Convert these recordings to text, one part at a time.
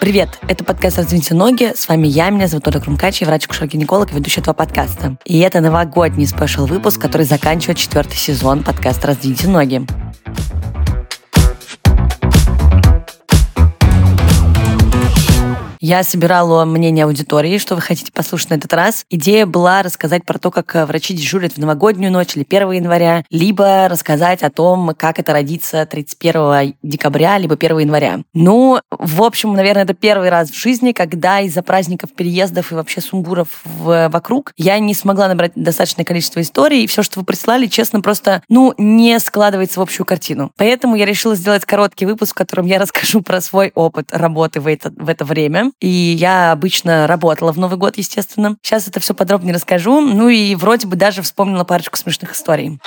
Привет, это подкаст «Раздвиньте ноги». С вами я, меня зовут Оля Крумкач, я врач-акушер-гинеколог и ведущая этого подкаста. И это новогодний спешл-выпуск, который заканчивает четвертый сезон подкаста «Раздвиньте ноги». Я собирала мнение аудитории, что вы хотите послушать на этот раз. Идея была рассказать про то, как э, врачи дежурят в новогоднюю ночь или 1 января, либо рассказать о том, как это родится 31 декабря, либо 1 января. Ну, в общем, наверное, это первый раз в жизни, когда из-за праздников, переездов и вообще сумбуров в, вокруг я не смогла набрать достаточное количество историй, и все, что вы прислали, честно, просто, ну, не складывается в общую картину. Поэтому я решила сделать короткий выпуск, в котором я расскажу про свой опыт работы в это, в это время, и я обычно работала в Новый год, естественно. Сейчас это все подробнее расскажу. Ну и вроде бы даже вспомнила парочку смешных историй.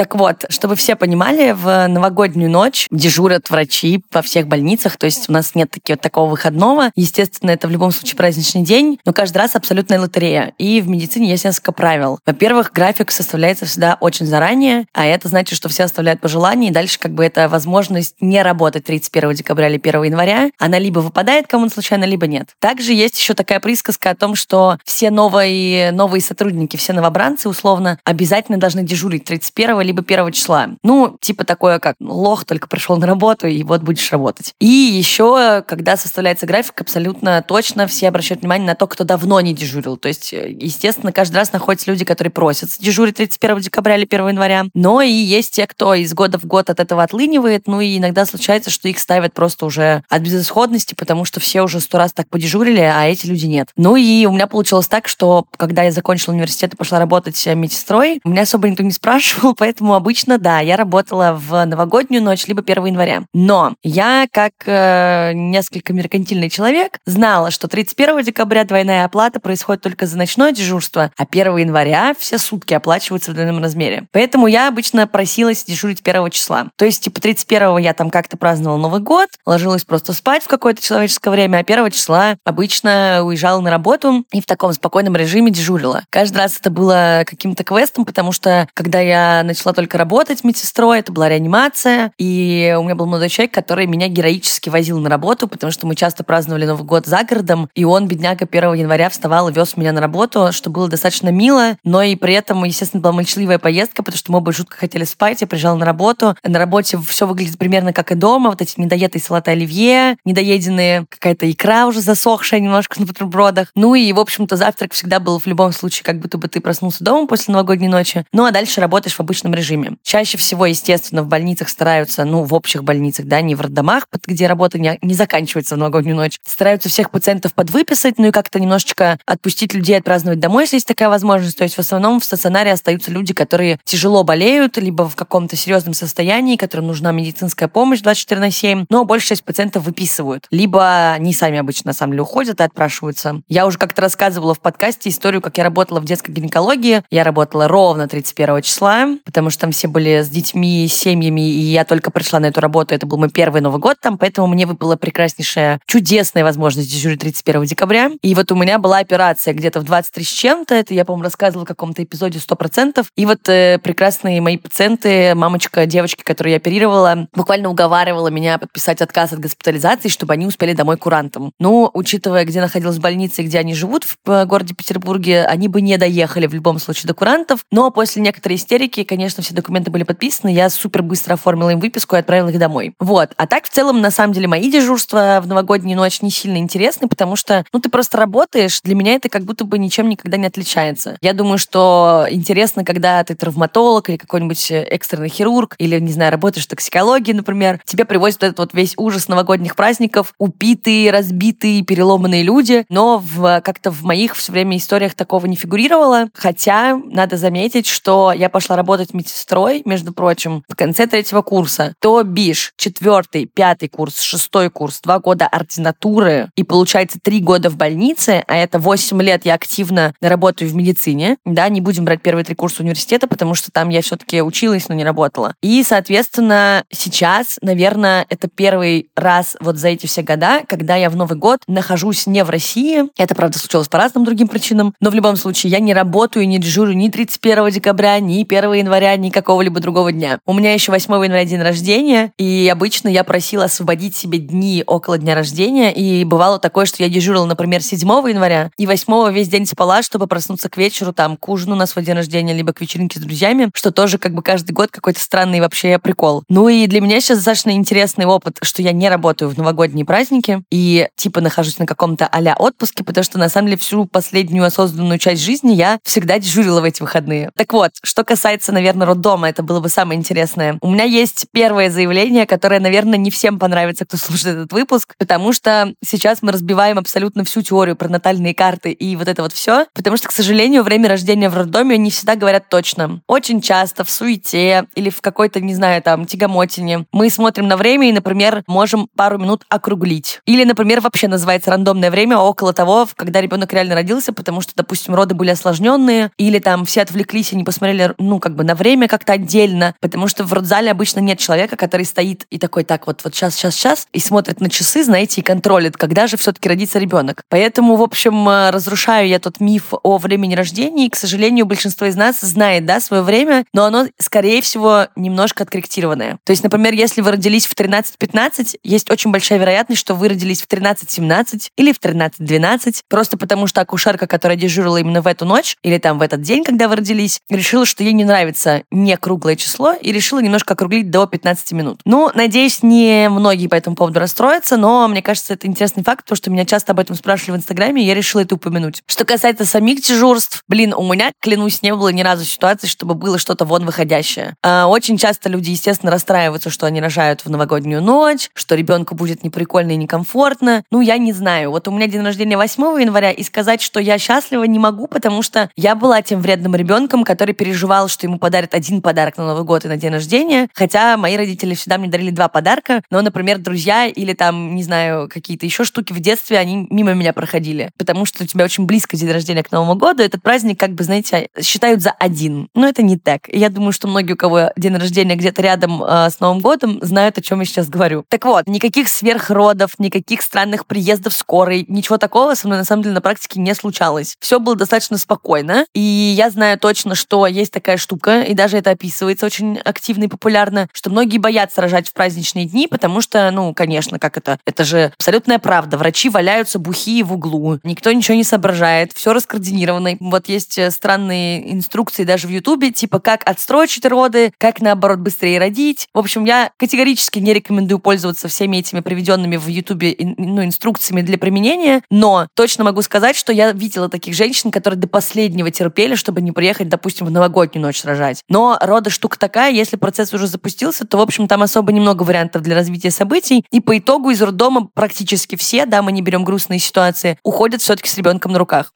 Так вот, чтобы все понимали, в новогоднюю ночь дежурят врачи во всех больницах, то есть у нас нет таки, вот такого выходного. Естественно, это в любом случае праздничный день, но каждый раз абсолютная лотерея. И в медицине есть несколько правил. Во-первых, график составляется всегда очень заранее, а это значит, что все оставляют пожелания, и дальше как бы это возможность не работать 31 декабря или 1 января. Она либо выпадает кому-то случайно, либо нет. Также есть еще такая присказка о том, что все новые, новые сотрудники, все новобранцы условно обязательно должны дежурить 31 либо первого числа. Ну, типа такое, как лох только пришел на работу, и вот будешь работать. И еще, когда составляется график, абсолютно точно все обращают внимание на то, кто давно не дежурил. То есть, естественно, каждый раз находятся люди, которые просят дежурить 31 декабря или 1 января. Но и есть те, кто из года в год от этого отлынивает. Ну и иногда случается, что их ставят просто уже от безысходности, потому что все уже сто раз так подежурили, а эти люди нет. Ну и у меня получилось так, что когда я закончила университет и пошла работать медсестрой, меня особо никто не спрашивал, поэтому Поэтому обычно, да, я работала в новогоднюю ночь, либо 1 января. Но я, как э, несколько меркантильный человек, знала, что 31 декабря двойная оплата происходит только за ночное дежурство, а 1 января все сутки оплачиваются в двойном размере. Поэтому я обычно просилась дежурить 1 числа. То есть, типа, 31 я там как-то праздновала Новый год, ложилась просто спать в какое-то человеческое время, а 1 числа обычно уезжала на работу и в таком спокойном режиме дежурила. Каждый раз это было каким-то квестом, потому что когда я начала начала только работать медсестрой, это была реанимация, и у меня был молодой человек, который меня героически возил на работу, потому что мы часто праздновали Новый год за городом, и он, бедняга, 1 января вставал и вез меня на работу, что было достаточно мило, но и при этом, естественно, была молчаливая поездка, потому что мы оба жутко хотели спать, я приезжала на работу, на работе все выглядит примерно как и дома, вот эти недоедные салаты оливье, недоеденные какая-то икра уже засохшая немножко на бутербродах, ну и, в общем-то, завтрак всегда был в любом случае, как будто бы ты проснулся дома после новогодней ночи, ну а дальше работаешь в обычном режиме. Чаще всего, естественно, в больницах стараются, ну, в общих больницах, да, не в роддомах, где работа не, не заканчивается в новогоднюю ночь, стараются всех пациентов подвыписать, ну и как-то немножечко отпустить людей отпраздновать домой, если есть такая возможность. То есть в основном в стационаре остаются люди, которые тяжело болеют, либо в каком-то серьезном состоянии, которым нужна медицинская помощь 24 на 7, но большая часть пациентов выписывают. Либо они сами обычно, на самом деле, уходят и отпрашиваются. Я уже как-то рассказывала в подкасте историю, как я работала в детской гинекологии. Я работала ровно 31 числа, потому потому что там все были с детьми, семьями, и я только пришла на эту работу. Это был мой первый Новый год там, поэтому мне выпала прекраснейшая, чудесная возможность дежурить 31 декабря. И вот у меня была операция где-то в 23 с чем-то. Это я, по-моему, рассказывала в каком-то эпизоде 100%. И вот э, прекрасные мои пациенты, мамочка девочки, которую я оперировала, буквально уговаривала меня подписать отказ от госпитализации, чтобы они успели домой курантом. Ну, учитывая, где находилась больница и где они живут в э, городе Петербурге, они бы не доехали в любом случае до курантов. Но после некоторой истерики, конечно, конечно, все документы были подписаны, я супер быстро оформила им выписку и отправила их домой. Вот. А так, в целом, на самом деле, мои дежурства в новогоднюю ночь не сильно интересны, потому что, ну, ты просто работаешь, для меня это как будто бы ничем никогда не отличается. Я думаю, что интересно, когда ты травматолог или какой-нибудь экстренный хирург, или, не знаю, работаешь в токсикологии, например, тебе привозят этот вот весь ужас новогодних праздников, упитые, разбитые, переломанные люди, но в, как-то в моих все время историях такого не фигурировало, хотя надо заметить, что я пошла работать в медсестрой, между прочим, в конце третьего курса, то бишь четвертый, пятый курс, шестой курс, два года ординатуры и, получается, три года в больнице, а это восемь лет я активно работаю в медицине, да, не будем брать первые три курса университета, потому что там я все-таки училась, но не работала. И, соответственно, сейчас, наверное, это первый раз вот за эти все года, когда я в Новый год нахожусь не в России. Это, правда, случилось по разным другим причинам, но в любом случае я не работаю, не дежурю ни 31 декабря, ни 1 января, ни какого-либо другого дня. У меня еще 8 января день рождения, и обычно я просила освободить себе дни около дня рождения, и бывало такое, что я дежурила, например, 7 января, и 8 весь день спала, чтобы проснуться к вечеру, там, к ужину на свой день рождения, либо к вечеринке с друзьями, что тоже как бы каждый год какой-то странный вообще прикол. Ну и для меня сейчас достаточно интересный опыт, что я не работаю в новогодние праздники, и типа нахожусь на каком-то а отпуске, потому что на самом деле всю последнюю осознанную часть жизни я всегда дежурила в эти выходные. Так вот, что касается, наверное, роддома, это было бы самое интересное. У меня есть первое заявление, которое, наверное, не всем понравится, кто слушает этот выпуск, потому что сейчас мы разбиваем абсолютно всю теорию про натальные карты и вот это вот все, потому что, к сожалению, время рождения в роддоме не всегда говорят точно. Очень часто в суете или в какой-то, не знаю, там, тягомотине мы смотрим на время и, например, можем пару минут округлить. Или, например, вообще называется рандомное время около того, когда ребенок реально родился, потому что, допустим, роды были осложненные, или там все отвлеклись и не посмотрели, ну, как бы на время как-то отдельно, потому что в родзале обычно нет человека, который стоит и такой, так, вот, вот сейчас, сейчас, сейчас, и смотрит на часы, знаете, и контролит, когда же все-таки родится ребенок. Поэтому, в общем, э, разрушаю я тот миф о времени рождения, и, к сожалению, большинство из нас знает, да, свое время, но оно, скорее всего, немножко откорректированное. То есть, например, если вы родились в 13-15, есть очень большая вероятность, что вы родились в 13-17 или в 13-12, просто потому что акушерка, которая дежурила именно в эту ночь или там в этот день, когда вы родились, решила, что ей не нравится не круглое число и решила немножко округлить до 15 минут. Ну, надеюсь, не многие по этому поводу расстроятся, но мне кажется, это интересный факт, потому что меня часто об этом спрашивали в Инстаграме, и я решила это упомянуть. Что касается самих дежурств, блин, у меня, клянусь, не было ни разу ситуации, чтобы было что-то вон выходящее. А, очень часто люди, естественно, расстраиваются, что они рожают в новогоднюю ночь, что ребенку будет неприкольно и некомфортно. Ну, я не знаю. Вот у меня день рождения 8 января, и сказать, что я счастлива, не могу, потому что я была тем вредным ребенком, который переживал, что ему подарят один подарок на Новый год и на день рождения, хотя мои родители всегда мне дарили два подарка, но, например, друзья или там, не знаю, какие-то еще штуки в детстве, они мимо меня проходили, потому что у тебя очень близко день рождения к Новому году, этот праздник, как бы, знаете, считают за один. Но это не так. Я думаю, что многие, у кого день рождения где-то рядом э, с Новым годом, знают, о чем я сейчас говорю. Так вот, никаких сверхродов, никаких странных приездов скорой, ничего такого со мной на самом деле на практике не случалось. Все было достаточно спокойно, и я знаю точно, что есть такая штука, и даже это описывается очень активно и популярно, что многие боятся рожать в праздничные дни, потому что, ну, конечно, как это? Это же абсолютная правда. Врачи валяются бухие в углу, никто ничего не соображает, все раскоординировано. Вот есть э, странные инструкции даже в Ютубе, типа как отстрочить роды, как, наоборот, быстрее родить. В общем, я категорически не рекомендую пользоваться всеми этими приведенными в Ютубе ну, инструкциями для применения, но точно могу сказать, что я видела таких женщин, которые до последнего терпели, чтобы не приехать, допустим, в новогоднюю ночь рожать. Но роды штука такая, если процесс уже запустился, то, в общем, там особо немного вариантов для развития событий, и по итогу из роддома практически все, да, мы не берем грустные ситуации, уходят все-таки с ребенком на руках.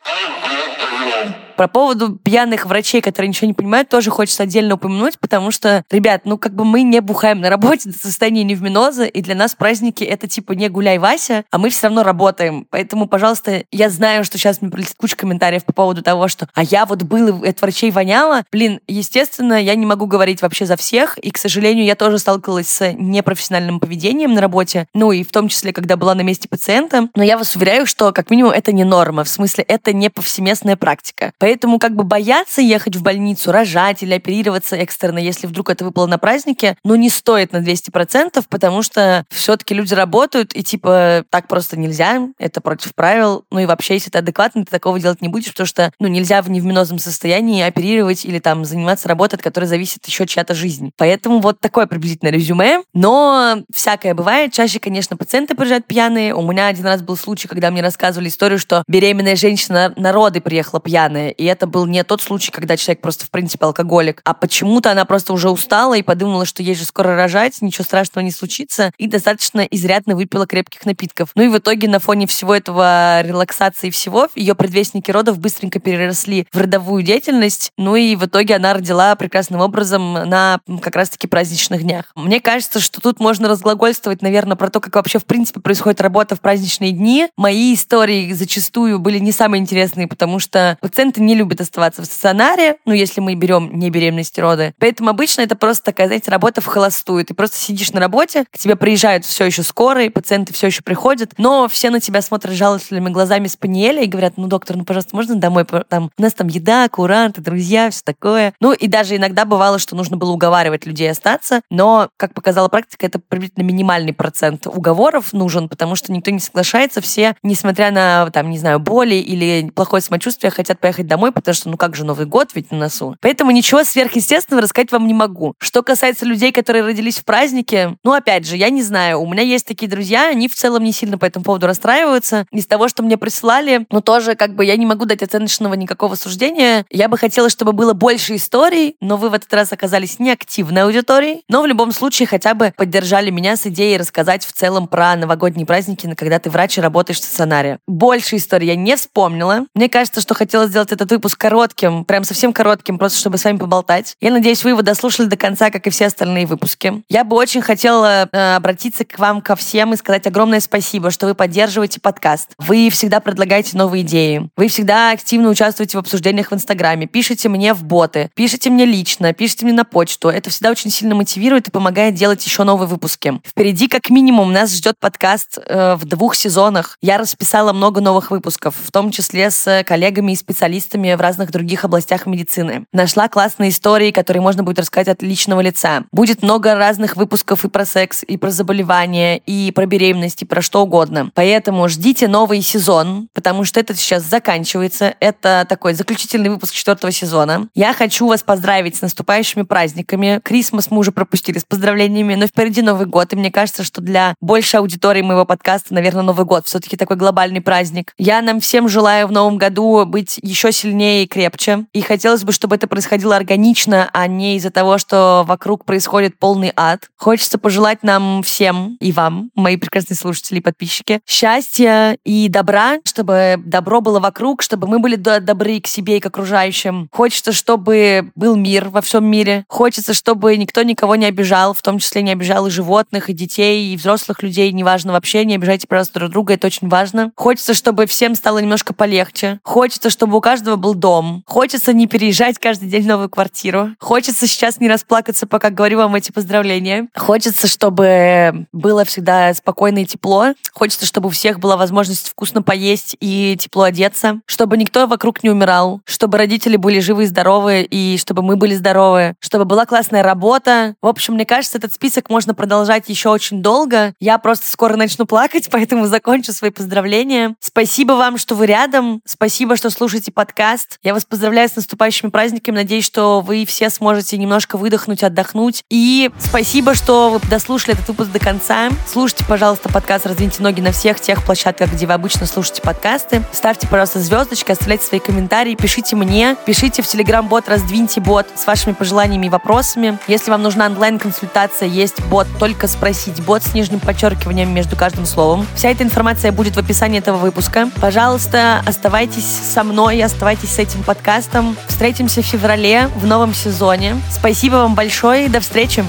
Про поводу пьяных врачей, которые ничего не понимают, тоже хочется отдельно упомянуть, потому что, ребят, ну как бы мы не бухаем на работе до состояния невминоза, и для нас праздники это типа не гуляй, Вася, а мы все равно работаем. Поэтому, пожалуйста, я знаю, что сейчас мне прилетит куча комментариев по поводу того, что а я вот был, и от врачей воняло. Блин, естественно, я не могу говорить вообще за всех, и, к сожалению, я тоже сталкивалась с непрофессиональным поведением на работе, ну и в том числе, когда была на месте пациента. Но я вас уверяю, что как минимум это не норма, в смысле это не повсеместная практика. Поэтому как бы бояться ехать в больницу, рожать или оперироваться экстренно, если вдруг это выпало на празднике, ну не стоит на 200%, потому что все-таки люди работают, и типа так просто нельзя, это против правил. Ну и вообще, если ты адекватный, ты такого делать не будешь, потому что ну нельзя в невменозном состоянии оперировать или там заниматься работой, от которой зависит еще чья-то жизнь. Поэтому вот такое приблизительное резюме. Но всякое бывает. Чаще, конечно, пациенты приезжают пьяные. У меня один раз был случай, когда мне рассказывали историю, что беременная женщина на роды приехала пьяная. И это был не тот случай, когда человек просто, в принципе, алкоголик, а почему-то она просто уже устала и подумала, что ей же скоро рожать, ничего страшного не случится, и достаточно изрядно выпила крепких напитков. Ну и в итоге на фоне всего этого релаксации всего, ее предвестники родов быстренько переросли в родовую деятельность, ну и в итоге она родила прекрасным образом на как раз-таки праздничных днях. Мне кажется, что тут можно разглагольствовать, наверное, про то, как вообще в принципе происходит работа в праздничные дни. Мои истории зачастую были не самые интересные, потому что пациенты не любят оставаться в стационаре, ну, если мы берем не беременности роды. Поэтому обычно это просто такая, знаете, работа в холостую. Ты просто сидишь на работе, к тебе приезжают все еще скорые, пациенты все еще приходят, но все на тебя смотрят жалостливыми глазами с паниеля и говорят, ну, доктор, ну, пожалуйста, можно домой? Там, у нас там еда, куранты, друзья, все такое. Ну, и даже иногда бывало, что нужно было уговаривать людей остаться, но, как показала практика, это приблизительно минимальный процент уговоров нужен, потому что никто не соглашается, все, несмотря на, там, не знаю, боли или плохое самочувствие, хотят поехать домой, потому что, ну, как же Новый год ведь на носу. Поэтому ничего сверхъестественного рассказать вам не могу. Что касается людей, которые родились в празднике, ну, опять же, я не знаю, у меня есть такие друзья, они в целом не сильно по этому поводу расстраиваются. Из того, что мне прислали, ну, тоже, как бы, я не могу дать оценочного никакого суждения. Я бы хотела, чтобы было больше историй, но вы в этот раз оказались не активной аудиторией, но в любом случае хотя бы поддержали меня с идеей рассказать в целом про новогодние праздники, когда ты врач и работаешь в стационаре. Больше историй я не вспомнила. Мне кажется, что хотела сделать этот выпуск коротким, прям совсем коротким, просто чтобы с вами поболтать. Я надеюсь, вы его дослушали до конца, как и все остальные выпуски. Я бы очень хотела э, обратиться к вам ко всем и сказать огромное спасибо, что вы поддерживаете подкаст. Вы всегда предлагаете новые идеи. Вы всегда активно участвуете в обсуждениях в Инстаграме, пишите мне в боты, пишите мне лично, пишите мне на почту. Это всегда очень сильно мотивирует и помогает делать еще новые выпуски. Впереди, как минимум, нас ждет подкаст э, в двух сезонах. Я расписала много новых выпусков, в том числе с коллегами и специалистами в разных других областях медицины. Нашла классные истории, которые можно будет рассказать от личного лица. Будет много разных выпусков и про секс, и про заболевания, и про беременность, и про что угодно. Поэтому ждите новый сезон, потому что этот сейчас заканчивается. Это такой заключительный выпуск четвертого сезона. Я хочу вас поздравить с наступающими праздниками. Крисмас мы уже пропустили с поздравлениями, но впереди Новый год, и мне кажется, что для большей аудитории моего подкаста, наверное, Новый год все-таки такой глобальный праздник. Я нам всем желаю в новом году быть еще сильнее и крепче, и хотелось бы, чтобы это происходило органично, а не из-за того, что вокруг происходит полный ад. Хочется пожелать нам всем и вам, мои прекрасные слушатели и подписчики, счастья и добра, чтобы добро было вокруг, чтобы мы были добры к себе и к окружающим. Хочется, чтобы был мир во всем мире. Хочется, чтобы никто никого не обижал, в том числе не обижал и животных, и детей, и взрослых людей, неважно вообще, не обижайте, пожалуйста, друг друга, это очень важно. Хочется, чтобы всем стало немножко полегче. Хочется, чтобы у каждого был дом. Хочется не переезжать каждый день в новую квартиру. Хочется сейчас не расплакаться, пока говорю вам эти поздравления. Хочется, чтобы было всегда спокойно и тепло. Хочется, чтобы у всех была возможность вкусно поесть и тепло одеться. Чтобы никто вокруг не умирал. Чтобы родители были живы и здоровы, и чтобы мы были здоровы. Чтобы была классная работа. В общем, мне кажется, этот список можно продолжать еще очень долго. Я просто скоро начну плакать, поэтому закончу свои поздравления. Спасибо вам, что вы рядом. Спасибо, что слушаете подкаст. Я вас поздравляю с наступающими праздниками. Надеюсь, что вы все сможете немножко выдохнуть, отдохнуть. И спасибо, что вы дослушали этот выпуск до конца. Слушайте, пожалуйста, подкаст «Раздвиньте ноги» на всех тех площадках, где вы обычно слушаете подкасты. Ставьте, пожалуйста, звездочки, оставляйте свои комментарии, пишите мне, пишите в телеграм-бот «Раздвиньте бот» с вашими пожеланиями и вопросами. Если вам нужна онлайн-консультация, есть бот «Только спросить», бот с нижним подчеркиванием между каждым словом. Вся эта информация будет в описании этого выпуска. Пожалуйста, оставайтесь со мной, оставайтесь с этим подкастом. Встретимся в феврале в новом сезоне. Спасибо вам большое и до встречи!